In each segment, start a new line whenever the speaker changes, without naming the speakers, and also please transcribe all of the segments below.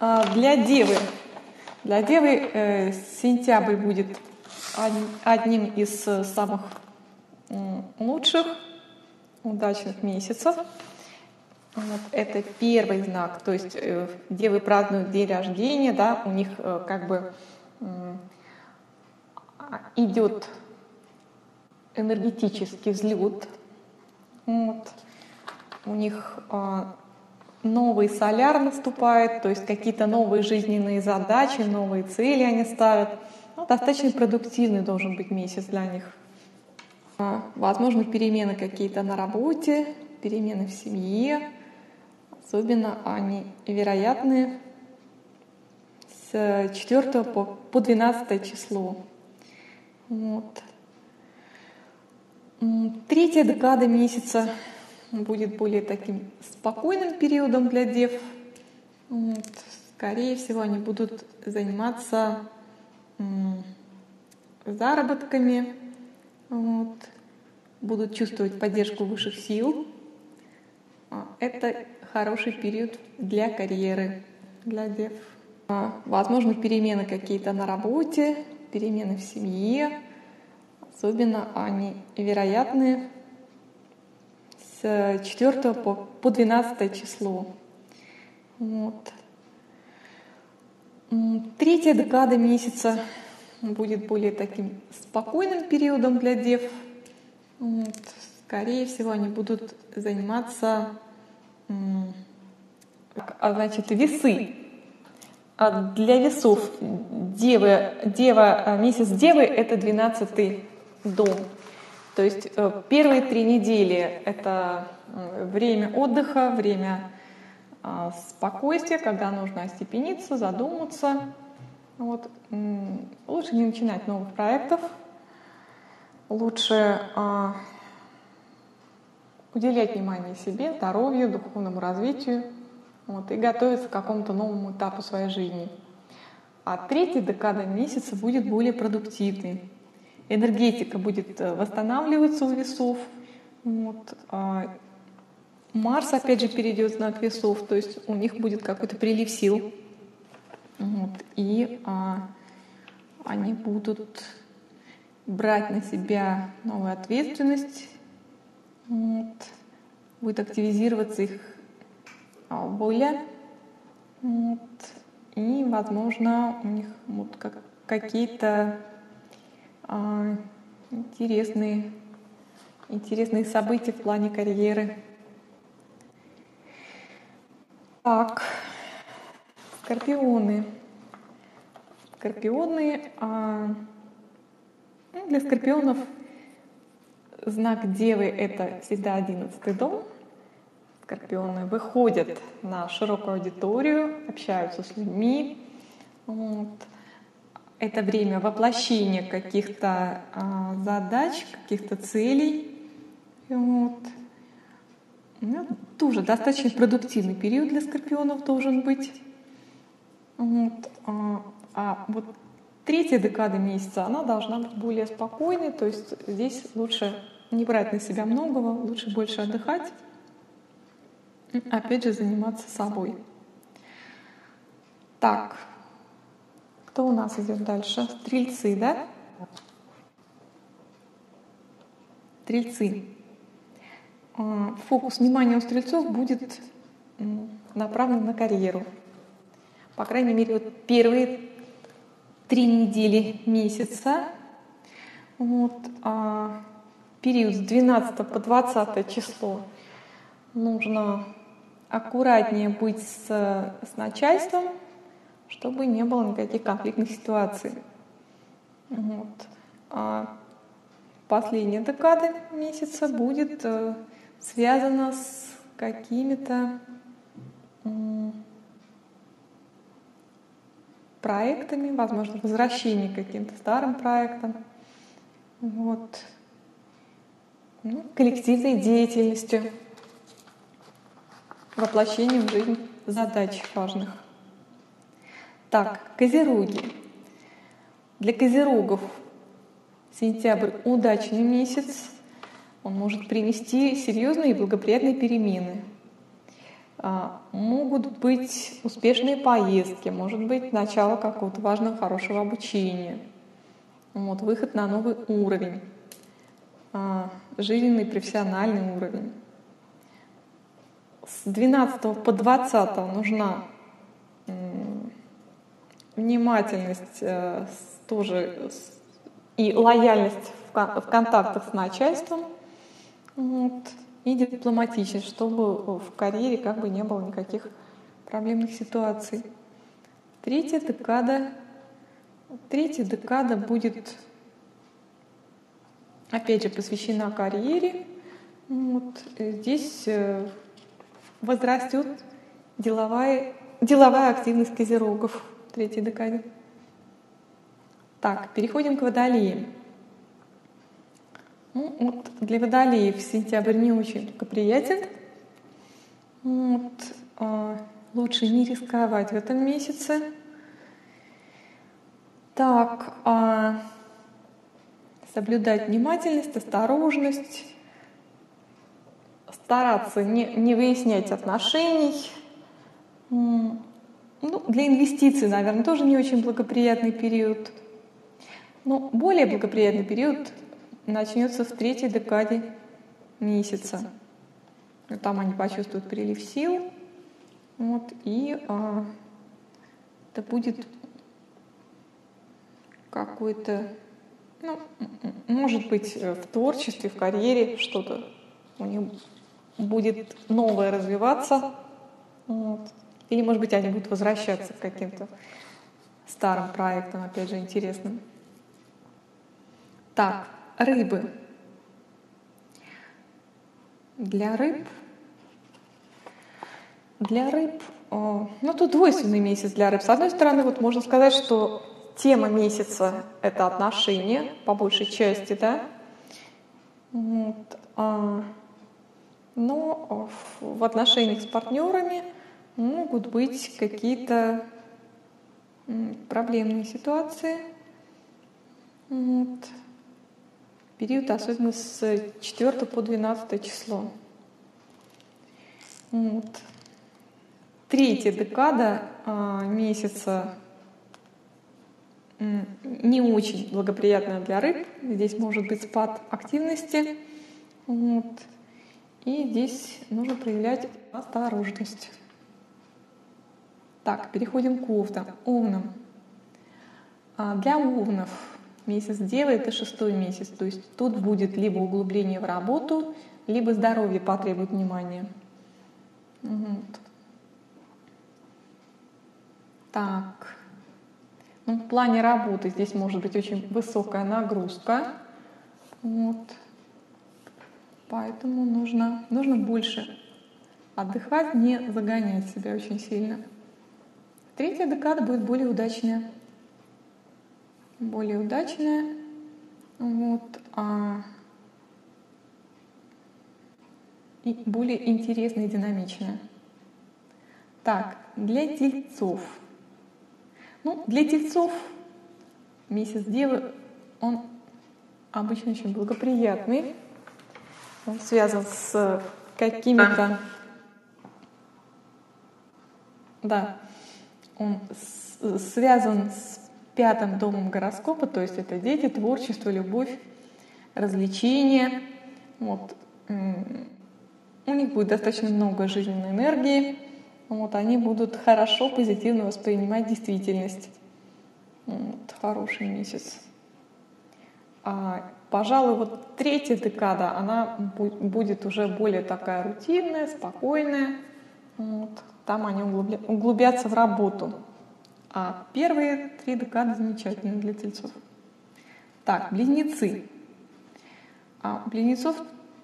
А, Для Девы. Для Девы э, сентябрь будет од- одним из э, самых лучших, удачных месяцев. Вот это первый знак, то есть э, девы празднуют день рождения, да, у них как бы идет энергетический взлет. Вот. У них а, новый соляр наступает, то есть какие-то новые жизненные задачи, новые цели они ставят. Ну, достаточно продуктивный должен быть месяц для них. А, Возможно, перемены какие-то на работе, перемены в семье. Особенно они вероятны с 4 по, по 12 число. Вот. Третья декада месяца будет более таким спокойным периодом для дев. Вот. Скорее всего, они будут заниматься заработками, вот. будут чувствовать поддержку высших сил. А, Это хороший период для карьеры, для дев. А, Возможно, перемены какие-то на работе, перемены в семье. Особенно они вероятны с 4 по, по 12 число. Вот. Третья декада месяца будет более таким спокойным периодом для дев. Вот. Скорее всего, они будут заниматься, а, значит, весы. А Для весов девы, дева, а, месяц девы — это 12 дом. То есть э, первые три недели — это время отдыха, время а, спокойствия, когда нужно остепениться, задуматься. Вот. Лучше не начинать новых проектов, лучше а, уделять внимание себе, здоровью, духовному развитию вот, и готовиться к какому-то новому этапу своей жизни. А третья декада месяца будет более продуктивной. Энергетика будет э, восстанавливаться у весов. Вот. а Марс, опять же, перейдет в знак весов, то есть у них будет какой-то прилив сил. Вот. И а, они будут брать на себя новую ответственность. Вот. Будет активизироваться их а, воля. Вот. И, возможно, у них будут как, какие-то интересные, интересные события в плане карьеры. Так, скорпионы. Скорпионы. а, ну, для скорпионов знак Девы — это всегда одиннадцатый дом. Скорпионы выходят на широкую аудиторию, общаются с людьми. Вот. Это время воплощения каких-то а, задач, каких-то целей. Вот. Ну, тоже достаточно продуктивный период для скорпионов должен быть. Вот. А, а вот третья декада месяца, она должна быть более спокойной, то есть здесь лучше не брать на себя многого, лучше больше отдыхать, опять же заниматься собой. Так, кто у нас идет дальше? Стрельцы, да? Стрельцы. А, Фокус внимания у стрельцов будет направлен на карьеру. По крайней мере, вот первые три недели месяца, вот, а, период с 12 по 20 число, нужно аккуратнее быть с, с начальством, чтобы не было никаких конфликтных ситуаций. Вот. А последняя декада месяца будет э, связана с какими-то проектами, возможно, возвращение к каким-то старым проектам, вот. Ну, коллективной деятельностью, воплощением в жизнь задач важных. Так, козероги. Для козерогов сентябрь удачный месяц. Он может принести серьезные и благоприятные перемены. А, могут быть успешные поездки, может быть начало какого-то важного, хорошего обучения, вот, выход на новый уровень, а, жизненный, профессиональный уровень. С 12 по 20 нужна внимательность э, тоже и лояльность в контактах с начальством. Вот и дипломатичность, чтобы в карьере как бы не было никаких проблемных ситуаций. Третья декада, третья декада будет опять же посвящена карьере. Вот здесь э, возрастет деловая, деловая активность козерогов в третьей декаде. Так, переходим к водолеям. Ну, вот для водолеев сентябрь не очень благоприятен. Вот, э, лучше не рисковать в этом месяце. Так, э, соблюдать внимательность, осторожность, стараться не, не выяснять отношений. Ну, для инвестиций, наверное, тоже не очень благоприятный период. Но более благоприятный период начнется в третьей декаде месяца. Там они почувствуют прилив сил. Вот, и а, это будет какой-то, ну, может быть, в творчестве, в карьере что-то у них будет новое развиваться. Вот. Или, может быть, они будут возвращаться к каким-то старым проектам, опять же, интересным. Так, рыбы. Для рыб, для рыб, ну тут двойственный месяц для рыб. С одной стороны, вот можно сказать, что тема месяца — это отношения, по большей части, да. Вот. А, но в отношениях с партнерами могут быть какие-то проблемные ситуации. Вот период, особенно с 4 по 12 число. Вот. Третья декада а, месяца не очень благоприятная для рыб. Здесь может быть спад активности. Вот. И здесь нужно проявлять осторожность. Так, переходим к овнам. овнам. А, для овнов Месяц Девы — это шестой месяц, то есть тут будет либо углубление в работу, либо здоровье потребует внимания. Вот. Так. Ну, в плане работы здесь может быть очень высокая нагрузка. Вот. Поэтому нужно, нужно больше отдыхать, не загонять себя очень сильно. Третья декада будет более удачная более удачная. Вот, а, и более интересная и динамичная. Так, для тельцов. Ну, для тельцов месяц Девы, он обычно очень благоприятный. Он связан с какими-то... Да, он связан с пятым домом гороскопа, то есть это дети, творчество, любовь, развлечения. Вот. У них будет достаточно много жизненной энергии. Вот, они будут хорошо, позитивно воспринимать действительность. Вот, хороший месяц. А, пожалуй, вот третья декада, она будет уже более такая рутинная, спокойная. Вот, там они углубятся в работу. А первые три декады замечательны для тельцов. Так, близнецы. А у близнецов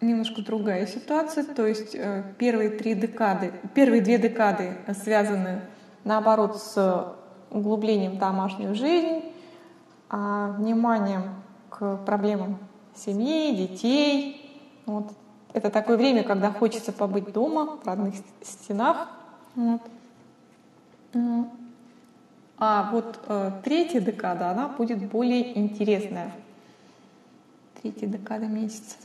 немножко другая ситуация, то есть э, первые три декады, первые две декады связаны наоборот с углублением в домашнюю жизнь, а вниманием к проблемам семьи, детей. Вот. Это такое время, когда хочется побыть дома, в родных стенах. Вот. А вот э, третья декада, она будет более интересная. Третья декада месяца.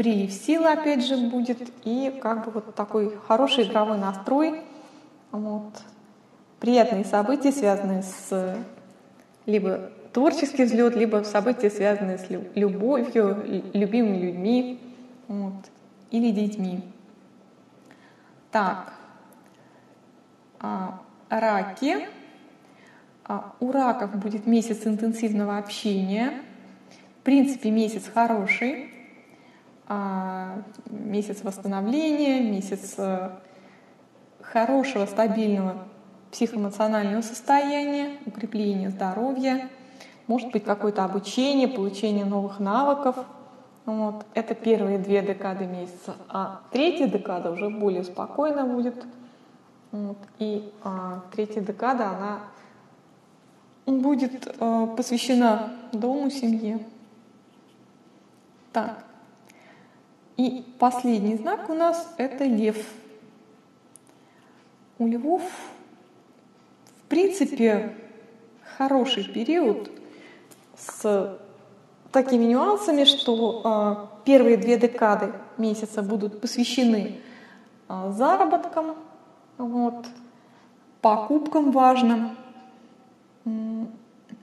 прилив силы, опять же, будет, и как бы вот такой хороший игровой настрой, вот, приятные события, связанные с либо творческий взлет, либо события, связанные с любовью, любимыми людьми вот, или детьми. Так, а, раки. А, у раков будет месяц интенсивного общения. В принципе, месяц хороший. А, месяц восстановления, месяц э, хорошего, стабильного психоэмоционального состояния, укрепления здоровья, может быть какое-то обучение, получение новых навыков. Вот. Это первые две декады месяца. А третья декада уже более спокойно будет. Вот. И а, третья декада, она будет а, посвящена дому, семье. Так. И последний знак у нас это лев. У львов принципе, хороший период с такими нюансами, что э, первые две декады месяца будут посвящены э, заработкам, вот, покупкам важным,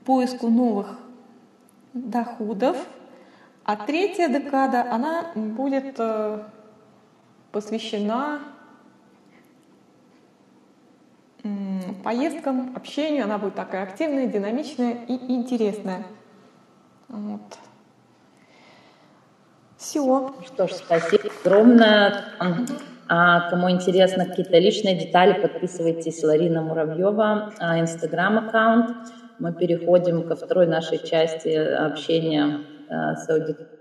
поиску новых доходов, а третья декада она будет э, посвящена поездкам, общению. Она будет такая активная, динамичная и интересная. Вот. Все.
Что ж, спасибо огромное. А кому интересно какие-то личные детали, подписывайтесь Ларина Муравьева, а, инстаграм-аккаунт. Мы переходим ко второй нашей части общения а, с аудиторией